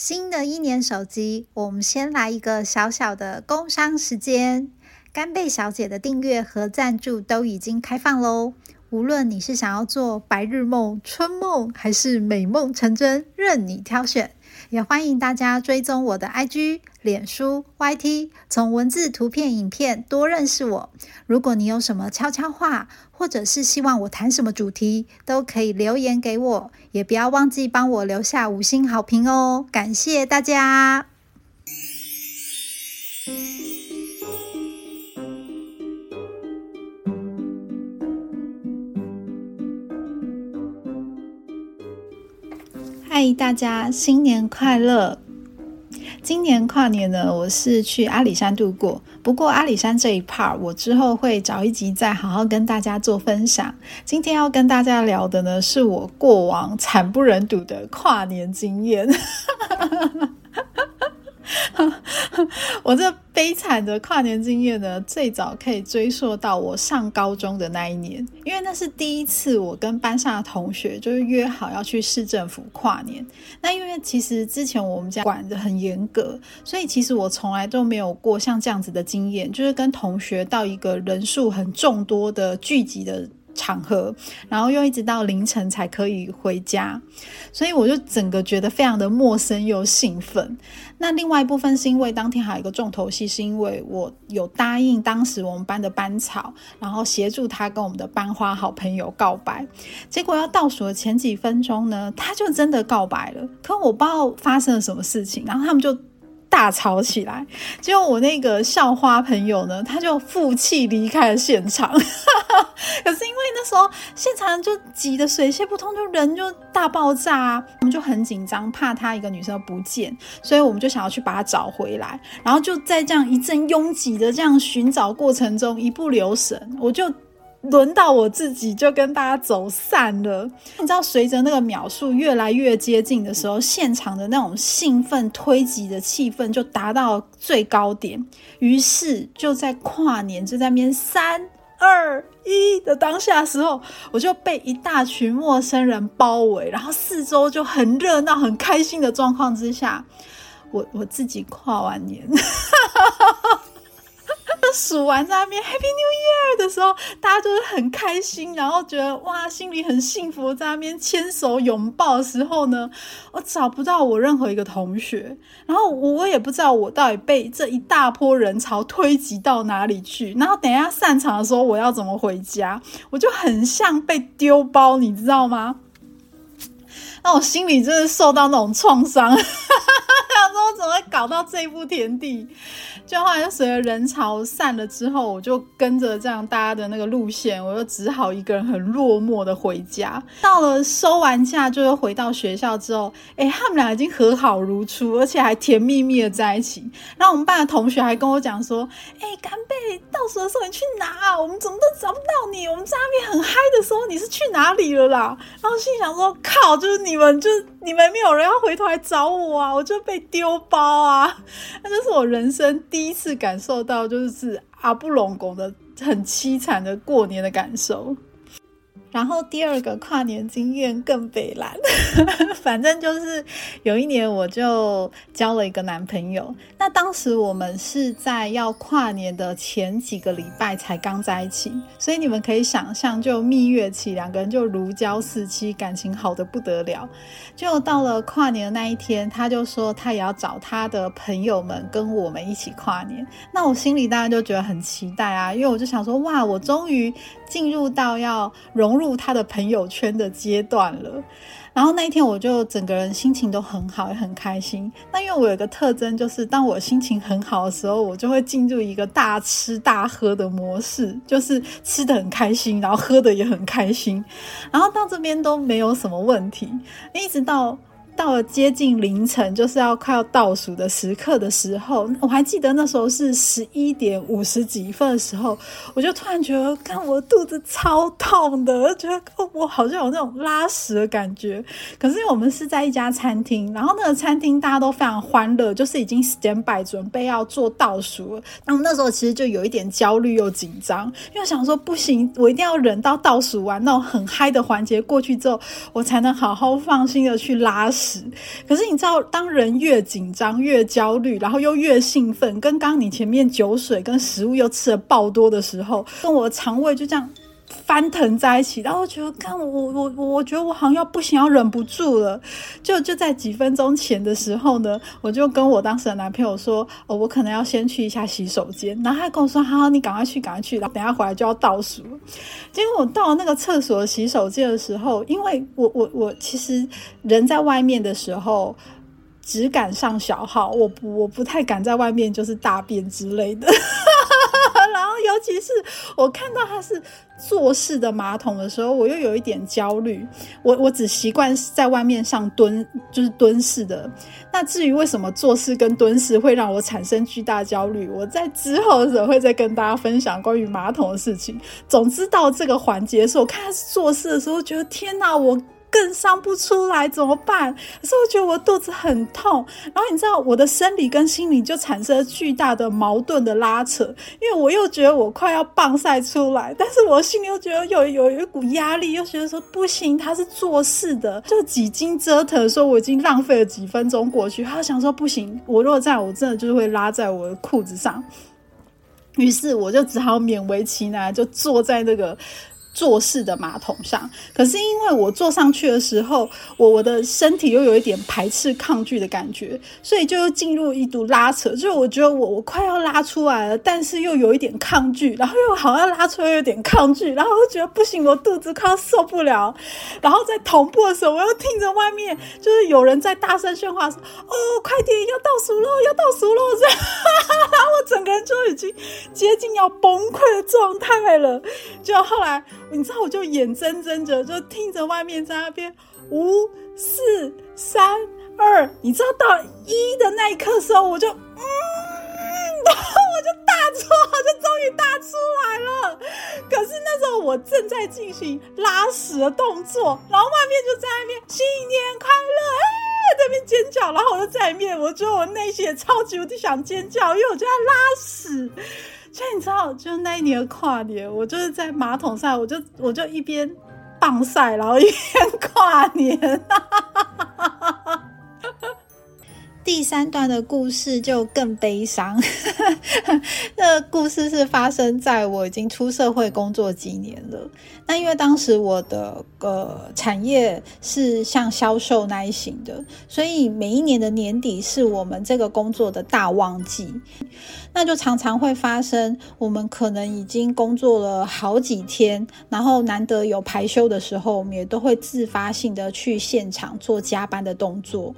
新的一年手机，我们先来一个小小的工商时间。干贝小姐的订阅和赞助都已经开放喽。无论你是想要做白日梦、春梦，还是美梦成真，任你挑选。也欢迎大家追踪我的 IG、脸书、YT，从文字、图片、影片多认识我。如果你有什么悄悄话，或者是希望我谈什么主题，都可以留言给我。也不要忘记帮我留下五星好评哦，感谢大家！大家新年快乐！今年跨年呢，我是去阿里山度过。不过阿里山这一 part，我之后会找一集再好好跟大家做分享。今天要跟大家聊的呢，是我过往惨不忍睹的跨年经验。我这悲惨的跨年经验呢，最早可以追溯到我上高中的那一年，因为那是第一次我跟班上的同学就是约好要去市政府跨年。那因为其实之前我们家管的很严格，所以其实我从来都没有过像这样子的经验，就是跟同学到一个人数很众多的聚集的。场合，然后又一直到凌晨才可以回家，所以我就整个觉得非常的陌生又兴奋。那另外一部分是因为当天还有一个重头戏，是因为我有答应当时我们班的班草，然后协助他跟我们的班花好朋友告白。结果要倒数的前几分钟呢，他就真的告白了。可我不知道发生了什么事情，然后他们就。大吵起来，结果我那个校花朋友呢，他就负气离开了现场。可是因为那时候现场就挤得水泄不通，就人就大爆炸，我们就很紧张，怕他一个女生不见，所以我们就想要去把她找回来。然后就在这样一阵拥挤的这样寻找过程中，一不留神，我就。轮到我自己就跟大家走散了。你知道，随着那个秒数越来越接近的时候，现场的那种兴奋推挤的气氛就达到最高点。于是就在跨年就在边三二一的当下时候，我就被一大群陌生人包围，然后四周就很热闹、很开心的状况之下，我我自己跨完年。数完在那边 Happy New Year 的时候，大家就是很开心，然后觉得哇，心里很幸福，在那边牵手拥抱的时候呢，我找不到我任何一个同学，然后我也不知道我到底被这一大波人潮推挤到哪里去，然后等一下散场的时候我要怎么回家，我就很像被丢包，你知道吗？那我心里真的受到那种创伤，想说怎么会搞到这一步田地？就后来就随着人潮散了之后，我就跟着这样大家的那个路线，我就只好一个人很落寞的回家。到了收完假，就又回到学校之后，哎，他们俩已经和好如初，而且还甜蜜蜜的在一起。然后我们班的同学还跟我讲说：“哎，干贝，倒数的时候你去哪？我们怎么都找不到你？我们在那边很嗨的时候，你是去哪里了啦？”然后心想说：“靠，就是你们，就是你们没有人要回头来找我啊，我就被丢包啊！那这是我人生第。”一次感受到就是阿布隆宫的很凄惨的过年的感受。然后第二个跨年经验更北蓝，反正就是有一年我就交了一个男朋友。那当时我们是在要跨年的前几个礼拜才刚在一起，所以你们可以想象，就蜜月期两个人就如胶似漆，感情好的不得了。就到了跨年的那一天，他就说他也要找他的朋友们跟我们一起跨年。那我心里当然就觉得很期待啊，因为我就想说，哇，我终于进入到要融。入他的朋友圈的阶段了，然后那一天我就整个人心情都很好，也很开心。那因为我有一个特征，就是当我心情很好的时候，我就会进入一个大吃大喝的模式，就是吃的很开心，然后喝的也很开心，然后到这边都没有什么问题，一直到。到了接近凌晨，就是要快要倒数的时刻的时候，我还记得那时候是十一点五十几分的时候，我就突然觉得，看我肚子超痛的，觉得我好像有那种拉屎的感觉。可是因为我们是在一家餐厅，然后那个餐厅大家都非常欢乐，就是已经 stand by 准备要做倒数了。然后那时候其实就有一点焦虑又紧张，因为想说不行，我一定要忍到倒数完那种很嗨的环节过去之后，我才能好好放心的去拉屎。可是你知道，当人越紧张、越焦虑，然后又越兴奋，跟刚你前面酒水跟食物又吃了爆多的时候，跟我的肠胃就这样。翻腾在一起，然后觉得，看我我我，我觉得我好像要不行，要忍不住了。就就在几分钟前的时候呢，我就跟我当时的男朋友说，哦，我可能要先去一下洗手间。然后他跟我说，好，你赶快去，赶快去，然后等下回来就要倒数。结果我到那个厕所洗手间的时候，因为我我我其实人在外面的时候。只敢上小号，我我不太敢在外面就是大便之类的。尤其是我看到他是坐式的马桶的时候，我又有一点焦虑。我我只习惯在外面上蹲，就是蹲式的。那至于为什么坐式跟蹲式会让我产生巨大焦虑，我在之后的时候会再跟大家分享关于马桶的事情。总之到这个环节的时候，我看他是坐式的时候，觉得天哪，我。更上不出来怎么办？可是我觉得我肚子很痛，然后你知道我的生理跟心理就产生了巨大的矛盾的拉扯，因为我又觉得我快要棒晒出来，但是我心里又觉得有有一股压力，又觉得说不行，他是做事的，就几经折腾，说我已经浪费了几分钟过去，他想说不行，我如果这样，我真的就是会拉在我的裤子上，于是我就只好勉为其难，就坐在那个。坐式的马桶上，可是因为我坐上去的时候，我我的身体又有一点排斥、抗拒的感觉，所以就进入一度拉扯。就我觉得我我快要拉出来了，但是又有一点抗拒，然后又好像拉出来有点抗拒，然后又觉得不行，我肚子快要受不了。然后在同步的时候，我又听着外面就是有人在大声喧哗：“哦，快点，要倒数喽，要倒数喽！”这样，然 后我整个人就已经接近要崩溃的状态了。就后来。你知道，我就眼睁睁着就听着外面在那边五四三二，你知道到一的那一刻时候，我就嗯，然 后我就大错，就终于大出来了。可是那时候我正在进行拉屎的动作，然后外面就在那边新年快乐，哎，那边尖叫，然后我就在里面，我觉得我内心也超级无敌想尖叫，因为我就在拉屎。所以你知道，就那一年跨年，我就是在马桶上，我就我就一边棒晒，然后一边跨年。第三段的故事就更悲伤。那故事是发生在我已经出社会工作几年了。那因为当时我的呃产业是像销售那一型的，所以每一年的年底是我们这个工作的大旺季。那就常常会发生，我们可能已经工作了好几天，然后难得有排休的时候，我们也都会自发性的去现场做加班的动作。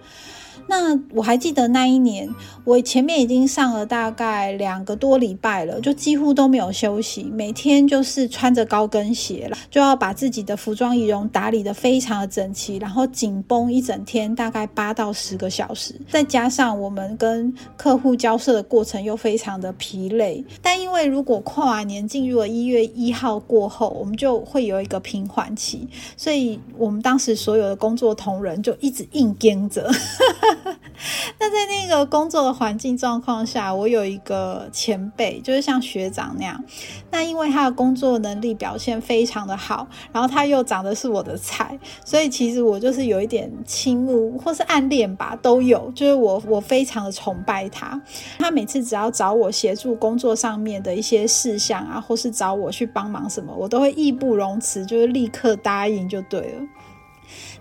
那我还记得那一年，我前面已经上了大概两个多礼拜了，就几乎都没有休息，每天就是穿着高跟鞋了，就要把自己的服装仪容打理的非常的整齐，然后紧绷一整天，大概八到十个小时，再加上我们跟客户交涉的过程又非常的疲累。但因为如果跨完年进入了一月一号过后，我们就会有一个平缓期，所以我们当时所有的工作同仁就一直硬盯着。那在那个工作的环境状况下，我有一个前辈，就是像学长那样。那因为他的工作能力表现非常的好，然后他又长得是我的菜，所以其实我就是有一点倾慕或是暗恋吧，都有。就是我我非常的崇拜他。他每次只要找我协助工作上面的一些事项啊，或是找我去帮忙什么，我都会义不容辞，就是立刻答应就对了。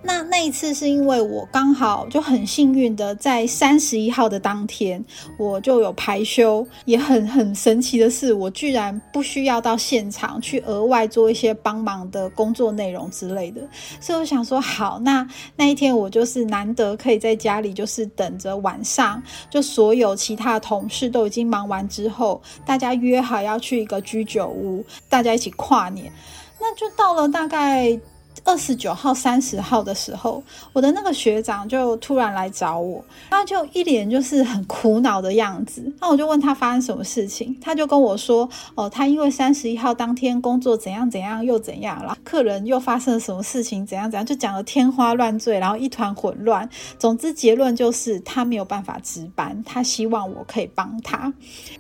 那那一次是因为我刚好就很幸运的在三十一号的当天，我就有排休，也很很神奇的是，我居然不需要到现场去额外做一些帮忙的工作内容之类的。所以我想说，好，那那一天我就是难得可以在家里，就是等着晚上，就所有其他同事都已经忙完之后，大家约好要去一个居酒屋，大家一起跨年。那就到了大概。二十九号、三十号的时候，我的那个学长就突然来找我，他就一脸就是很苦恼的样子。那我就问他发生什么事情，他就跟我说：“哦，他因为三十一号当天工作怎样怎样又怎样了，客人又发生了什么事情，怎样怎样，就讲的天花乱坠，然后一团混乱。总之结论就是他没有办法值班，他希望我可以帮他。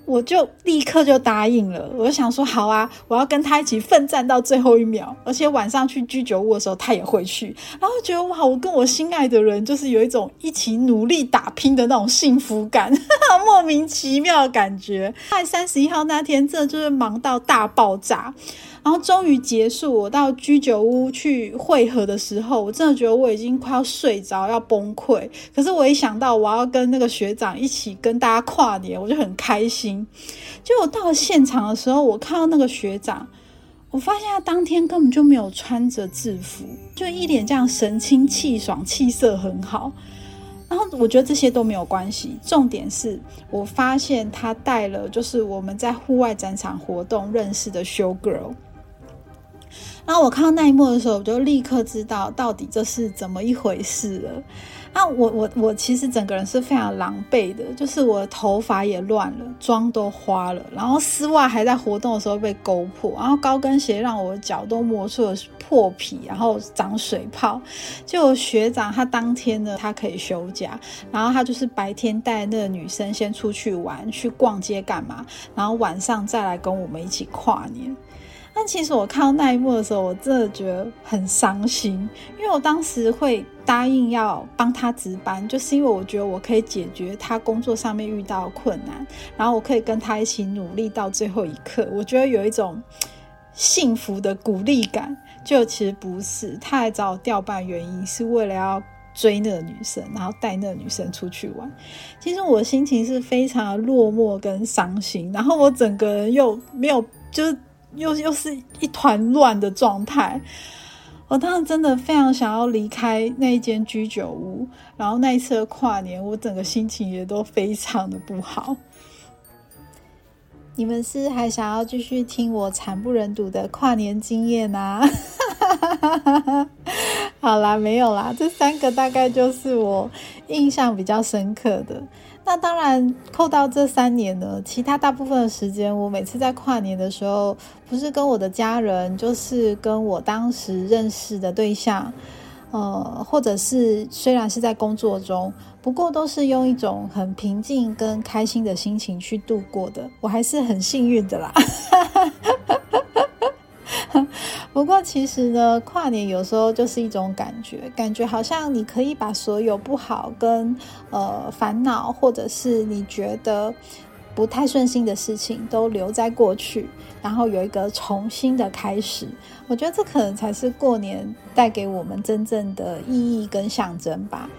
我就立刻就答应了。我就想说好啊，我要跟他一起奋战到最后一秒，而且晚上去居酒屋。的时候，他也会去，然后觉得哇，我跟我心爱的人就是有一种一起努力打拼的那种幸福感，莫名其妙的感觉。在三十一号那天，这就是忙到大爆炸。然后终于结束，我到居酒屋去汇合的时候，我真的觉得我已经快要睡着，要崩溃。可是我一想到我要跟那个学长一起跟大家跨年，我就很开心。就我到了现场的时候，我看到那个学长，我发现他当天根本就没有穿着制服，就一脸这样神清气爽，气色很好。然后我觉得这些都没有关系，重点是我发现他带了就是我们在户外展场活动认识的 show girl。然后我看到那一幕的时候，我就立刻知道到底这是怎么一回事了。那我我我其实整个人是非常狼狈的，就是我的头发也乱了，妆都花了，然后丝袜还在活动的时候被勾破，然后高跟鞋让我脚都磨出了破皮，然后长水泡。就学长他当天呢，他可以休假，然后他就是白天带那个女生先出去玩，去逛街干嘛，然后晚上再来跟我们一起跨年。但其实我看到那一幕的时候，我真的觉得很伤心，因为我当时会答应要帮他值班，就是因为我觉得我可以解决他工作上面遇到困难，然后我可以跟他一起努力到最后一刻。我觉得有一种幸福的鼓励感。就其实不是，他来找我调班，原因是为了要追那个女生，然后带那个女生出去玩。其实我心情是非常落寞跟伤心，然后我整个人又没有就是。又又是一团乱的状态，我当时真的非常想要离开那一间居酒屋，然后那一次的跨年，我整个心情也都非常的不好。你们是还想要继续听我惨不忍睹的跨年经验啊？好啦，没有啦，这三个大概就是我印象比较深刻的。那当然，扣到这三年呢，其他大部分的时间，我每次在跨年的时候，不是跟我的家人，就是跟我当时认识的对象，呃，或者是虽然是在工作中，不过都是用一种很平静跟开心的心情去度过的，我还是很幸运的啦。不过，其实呢，跨年有时候就是一种感觉，感觉好像你可以把所有不好、跟呃烦恼，或者是你觉得不太顺心的事情，都留在过去，然后有一个重新的开始。我觉得这可能才是过年带给我们真正的意义跟象征吧。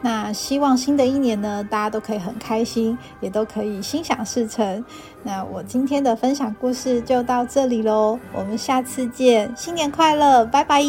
那希望新的一年呢，大家都可以很开心，也都可以心想事成。那我今天的分享故事就到这里喽，我们下次见，新年快乐，拜拜。